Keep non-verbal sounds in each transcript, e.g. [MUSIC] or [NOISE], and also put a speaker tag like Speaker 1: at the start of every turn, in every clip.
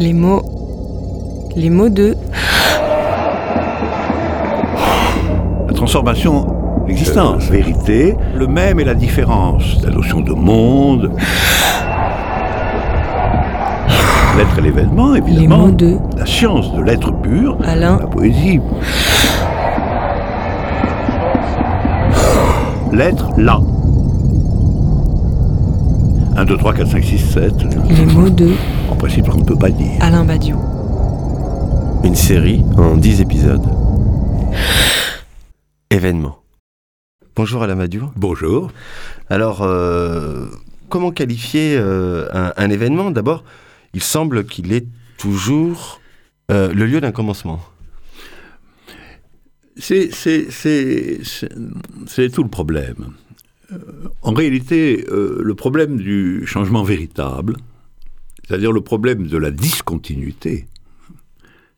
Speaker 1: Les mots. Les mots de.
Speaker 2: La transformation l'existence, vérité, le même et la différence, la notion de monde. L'être et l'événement, évidemment.
Speaker 1: Les mots de.
Speaker 2: La science de l'être pur.
Speaker 1: Alain.
Speaker 2: La poésie. L'être là. 1, 2, 3, 4, 5, 6, 7.
Speaker 1: Les mots de.
Speaker 2: En principe, on ne peut pas dire.
Speaker 1: Alain Badiou.
Speaker 3: Une série en 10 épisodes. Événement. Bonjour Alain Badiou.
Speaker 2: Bonjour.
Speaker 3: Alors, euh, comment qualifier euh, un, un événement? D'abord, il semble qu'il est toujours euh, le lieu d'un commencement.
Speaker 2: C'est c'est- c'est- c'est- c'est tout le problème. Euh, en réalité, euh, le problème du changement véritable, c'est-à-dire le problème de la discontinuité,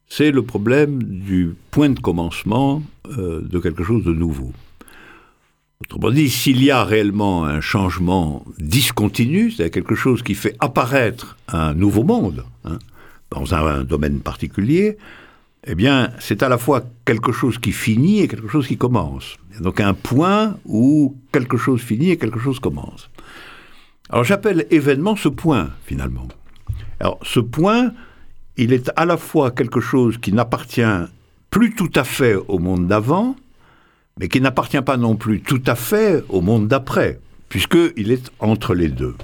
Speaker 2: c'est le problème du point de commencement euh, de quelque chose de nouveau. Autrement dit, s'il y a réellement un changement discontinu, c'est-à-dire quelque chose qui fait apparaître un nouveau monde hein, dans un, un domaine particulier, eh bien, c'est à la fois quelque chose qui finit et quelque chose qui commence. Donc un point où quelque chose finit et quelque chose commence. Alors j'appelle événement ce point, finalement. Alors ce point, il est à la fois quelque chose qui n'appartient plus tout à fait au monde d'avant, mais qui n'appartient pas non plus tout à fait au monde d'après, puisqu'il est entre les deux.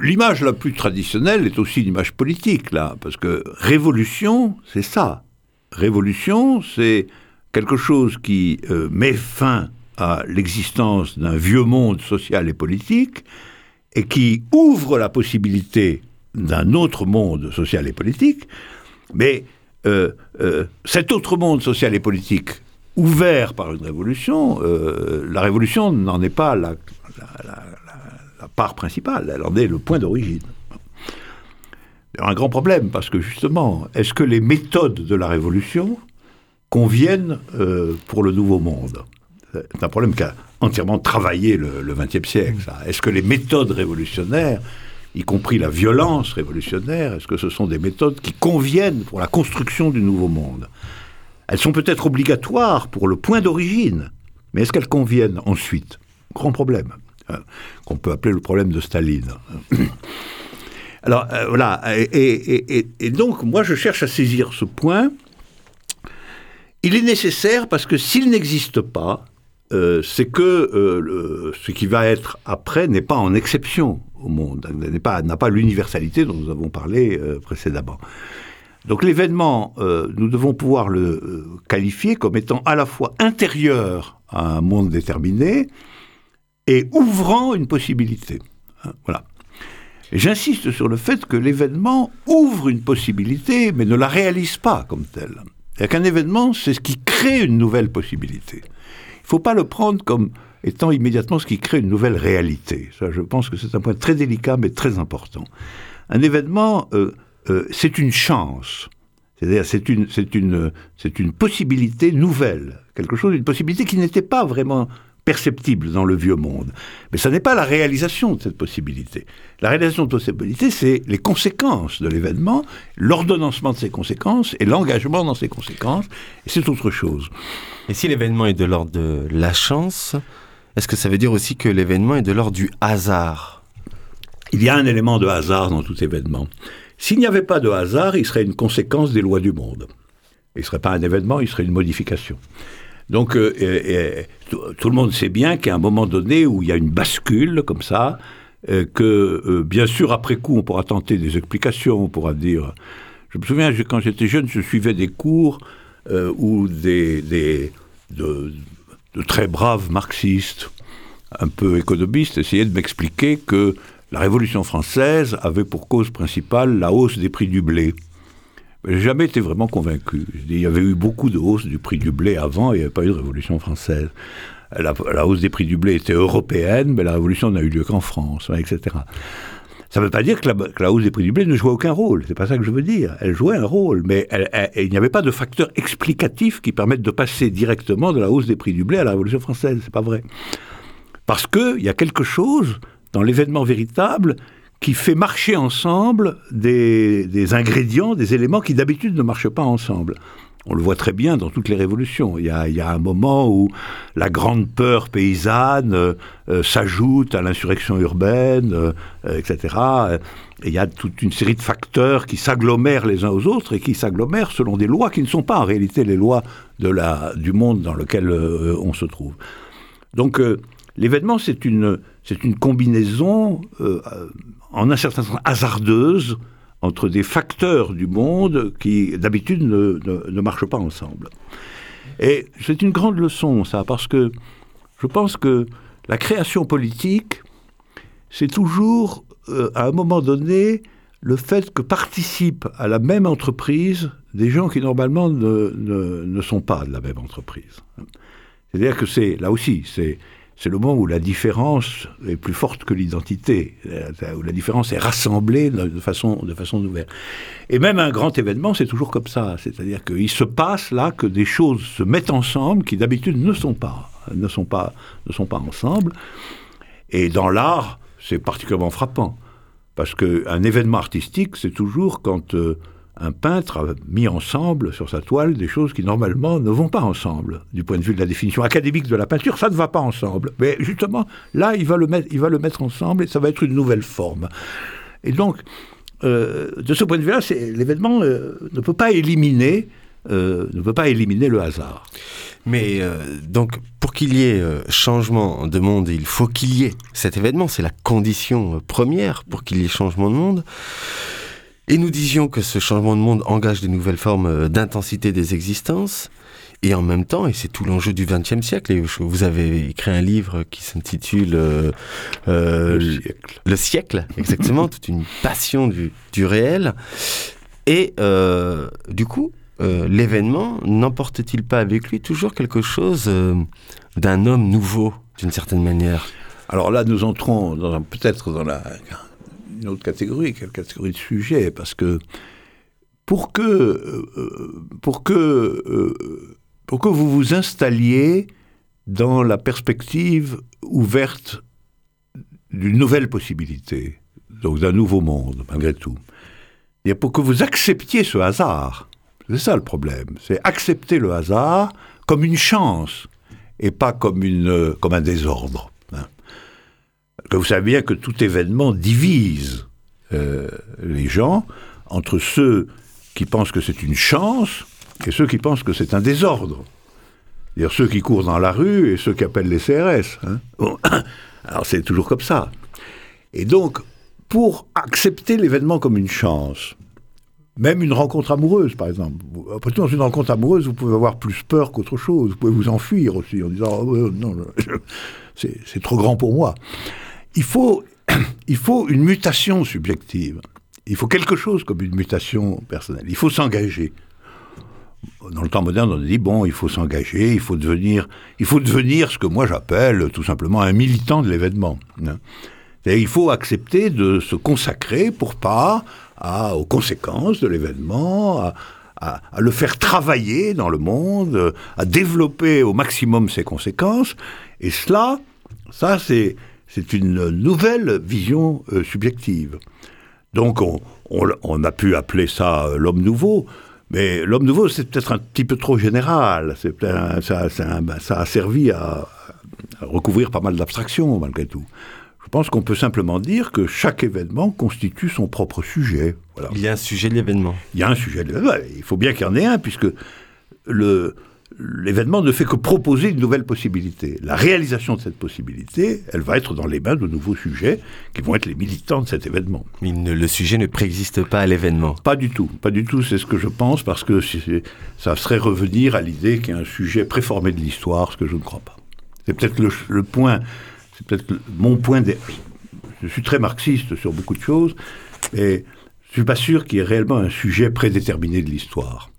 Speaker 2: L'image la plus traditionnelle est aussi l'image politique, là, parce que révolution, c'est ça. Révolution, c'est quelque chose qui euh, met fin à l'existence d'un vieux monde social et politique et qui ouvre la possibilité d'un autre monde social et politique, mais euh, euh, cet autre monde social et politique ouvert par une révolution, la révolution n'en est pas la- la part principale, elle en est le point d'origine. Un grand problème, parce que justement, est-ce que les méthodes de la révolution conviennent euh, pour le nouveau monde? C'est un problème qui a entièrement travaillé le XXe siècle. Est-ce que les méthodes révolutionnaires, y compris la violence révolutionnaire, est-ce que ce sont des méthodes qui conviennent pour la construction du nouveau monde? Elles sont peut-être obligatoires pour le point d'origine, mais est-ce qu'elles conviennent ensuite? Grand problème, qu'on peut appeler le problème de Staline. [COUGHS] Alors euh, voilà, et, donc moi je cherche à saisir ce point. Il est nécessaire parce que s'il n'existe pas, euh, c'est que euh, ce qui va être après n'est pas en exception au monde, pas- n'a pas l'universalité dont nous avons parlé précédemment. Donc l'événement, nous devons pouvoir le qualifier comme étant à la fois intérieur à un monde déterminé et ouvrant une possibilité. Hein, voilà. J'insiste sur le fait que l'événement ouvre une possibilité, mais ne la réalise pas comme telle. C'est qu'un événement, c'est ce qui crée une nouvelle possibilité. Il ne faut pas le prendre comme étant immédiatement ce qui crée une nouvelle réalité. Ça, je pense que c'est un point très délicat, mais très important. Un événement, euh, euh, c'est une chance. C'est-à-dire, c'est une, c'est une, c'est une possibilité nouvelle, quelque chose, une possibilité qui n'était pas vraiment perceptible dans le vieux monde. Mais ça n'est pas la réalisation de cette possibilité. La réalisation de cette possibilité, c'est les conséquences de l'événement, l'ordonnancement de ces conséquences et l'engagement dans ces conséquences, et c'est autre chose.
Speaker 3: Et si l'événement est de l'ordre de la chance, est-ce que ça veut dire aussi que l'événement est de l'ordre du hasard?
Speaker 2: Il y a un élément de hasard dans tout événement. S'il n'y avait pas de hasard, il serait une conséquence des lois du monde. Il ne serait pas un événement, il serait une modification. Donc, euh, tout, le monde sait bien qu'à un moment donné où il y a une bascule comme ça, euh, que euh, bien sûr après coup on pourra tenter des explications, on pourra dire. Je me souviens je- quand j'étais jeune, je suivais des cours où des, des de, de très braves marxistes, un peu économistes, essayaient de m'expliquer que la Révolution française avait pour cause principale la hausse des prix du blé. Jamais été vraiment convaincu. Il y avait eu beaucoup de hausse du prix du blé avant, il n'y avait pas eu de révolution française. La, hausse des prix du blé était européenne, mais la révolution n'a eu lieu qu'en France, etc. Ça ne veut pas dire que la, hausse des prix du blé ne jouait aucun rôle. C'est pas ça que je veux dire. Elle jouait un rôle, mais il n'y avait pas de facteur explicatif qui permette de passer directement de la hausse des prix du blé à la Révolution française. C'est pas vrai. Parce qu'il y a quelque chose dans l'événement véritable qui fait marcher ensemble des, ingrédients, des éléments qui d'habitude ne marchent pas ensemble. On le voit très bien dans toutes les révolutions. Il y a, un moment où la grande peur paysanne euh, euh, s'ajoute à l'insurrection urbaine, euh, etc. Et il y a toute une série de facteurs qui s'agglomèrent les uns aux autres et qui s'agglomèrent selon des lois qui ne sont pas en réalité les lois du monde dans lequel on se trouve. Donc l'événement, c'est une, combinaison en un certain sens hasardeuse entre des facteurs du monde qui d'habitude ne, ne- marchent pas ensemble. Et c'est une grande leçon, ça, parce que je pense que la création politique, c'est toujours, euh, à un moment donné, le fait que participent à la même entreprise des gens qui normalement ne, ne- ne sont pas de la même entreprise. C'est-à-dire que c'est, là aussi, c'est, c'est le moment où la différence est plus forte que l'identité, où la différence est rassemblée de façon, de façon nouvelle. Et même un grand événement, c'est toujours comme ça. C'est-à-dire qu'il se passe là que des choses se mettent ensemble qui d'habitude ne sont pas, ne ne sont pas ensemble. Et dans l'art, c'est particulièrement frappant. Parce qu'un événement artistique, c'est toujours quand euh, un peintre a mis ensemble sur sa toile des choses qui normalement ne vont pas ensemble. Du point de vue de la définition académique de la peinture, ça ne va pas ensemble. Mais justement, là, il va le mettre, il va le mettre ensemble et ça va être une nouvelle forme. Et donc, euh, de ce point de vue-là, l'événement euh, ne peut pas éliminer, euh, ne peut pas éliminer le hasard.
Speaker 3: Mais donc, pour qu'il y ait changement de monde, il faut qu'il y ait cet événement. C'est la condition première pour qu'il y ait changement de monde. Et nous disions que ce changement de monde engage des nouvelles formes euh, d'intensité des existences. Et en même temps, et c'est tout l'enjeu du XXe siècle, et vous avez écrit un livre qui s'intitule euh, euh,
Speaker 2: le siècle.
Speaker 3: le siècle, exactement, [LAUGHS] toute une passion du, du réel. Et euh, du coup, l'événement n'emporte-t-il pas avec lui toujours quelque chose d'un homme nouveau, d'une certaine manière?
Speaker 2: Alors là, nous entrons peut-être dans la, une autre catégorie, quelle catégorie de sujet, parce que pour que, euh, euh, pour que, euh, pour que vous vous installiez dans la perspective ouverte d'une nouvelle possibilité, donc d'un nouveau monde, malgré tout, et pour que vous acceptiez ce hasard, c'est ça le problème, c'est accepter le hasard comme une chance et pas comme, une, comme un désordre. Que vous savez bien que tout événement divise euh, les gens entre ceux qui pensent que c'est une chance et ceux qui pensent que c'est un désordre. C'est-à-dire ceux qui courent dans la rue et ceux qui appellent les CRS. hein. [COUGHS] Alors c'est toujours comme ça. Et donc, pour accepter l'événement comme une chance, même une rencontre amoureuse, par exemple. Après tout, dans une rencontre amoureuse, vous pouvez avoir plus peur qu'autre chose. Vous pouvez vous enfuir aussi en disant Oh, euh, non, c'est trop grand pour moi. Il faut, [CLEARS THROAT] il faut une mutation subjective. Il faut quelque chose comme une mutation personnelle. Il faut s'engager. Dans le temps moderne, on dit bon, il faut s'engager, il faut devenir, il faut devenir ce que moi j'appelle tout simplement un militant de l'événement. hein. Il faut accepter de se consacrer pour part à, aux conséquences de l'événement, à, le faire travailler dans le monde, à développer au maximum ses conséquences. Et cela, ça, c'est, c'est une nouvelle vision euh, subjective. Donc, on, on- on a pu appeler ça euh, l'homme nouveau. Mais l'homme nouveau, c'est peut-être un petit peu trop général. C'est ça, ben, ça a servi à, à recouvrir pas mal d'abstractions, malgré tout. Je pense qu'on peut simplement dire que chaque événement constitue son propre sujet. Voilà.
Speaker 3: Il y a un sujet de l'événement.
Speaker 2: Il y a un sujet. de- ouais, Il faut bien qu'il y en ait un, puisque le, l'événement ne fait que proposer une nouvelle possibilité. La réalisation de cette possibilité, elle va être dans les mains de nouveaux sujets qui vont être les militants de cet événement.
Speaker 3: Mais ne- le sujet ne préexiste pas à l'événement.
Speaker 2: Pas du tout, pas du tout, c'est ce que je pense, parce que ça serait revenir à l'idée qu'il y a un sujet préformé de l'histoire, ce que je ne crois pas. C'est peut-être le, le point, c'est peut-être mon point de... Je suis très marxiste sur beaucoup de choses, mais je suis pas sûr qu'il y ait réellement un sujet prédéterminé de l'histoire.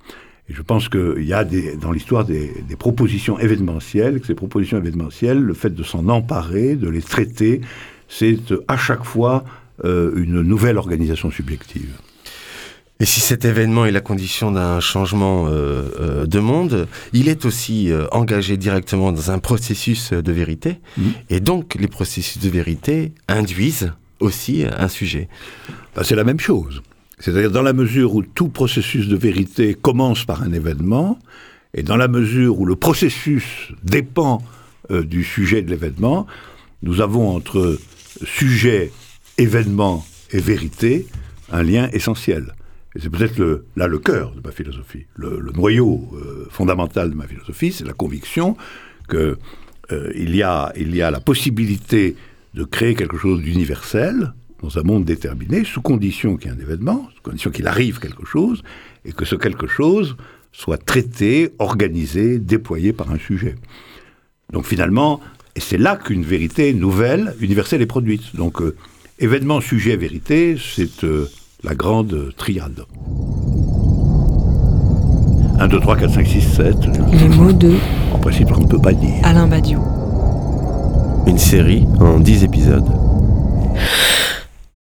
Speaker 2: Et je pense qu'il y a des, dans l'histoire des, des propositions événementielles, que ces propositions événementielles, le fait de s'en emparer, de les traiter, c'est euh, à chaque fois euh, une nouvelle organisation subjective.
Speaker 3: Et si cet événement est la condition d'un changement euh, euh, de monde, il est aussi euh, engagé directement dans un processus de vérité.
Speaker 2: Mhm.
Speaker 3: Et donc, les processus de vérité induisent aussi un sujet.
Speaker 2: Ben, c'est la même chose. C'est-à-dire dans la mesure où tout processus de vérité commence par un événement, et dans la mesure où le processus dépend euh, du sujet de l'événement, nous avons entre sujet, événement et vérité un lien essentiel. Et c'est peut-être là le cœur de ma philosophie. Le, noyau euh, fondamental de ma philosophie, c'est la conviction qu'il euh, y, il y a la possibilité de créer quelque chose d'universel dans un monde déterminé, sous condition qu'il y ait un événement, sous condition qu'il arrive quelque chose, et que ce quelque chose soit traité, organisé, déployé par un sujet. Donc finalement, et c'est là qu'une vérité nouvelle, universelle est produite. Donc euh, événement, sujet, vérité, c'est la grande triade. 1, 2, 3, 4, 5, 6, 7.
Speaker 1: Les mots de.
Speaker 2: En principe, on ne peut pas dire.
Speaker 1: Alain Badiou.
Speaker 3: Une série en 10 épisodes.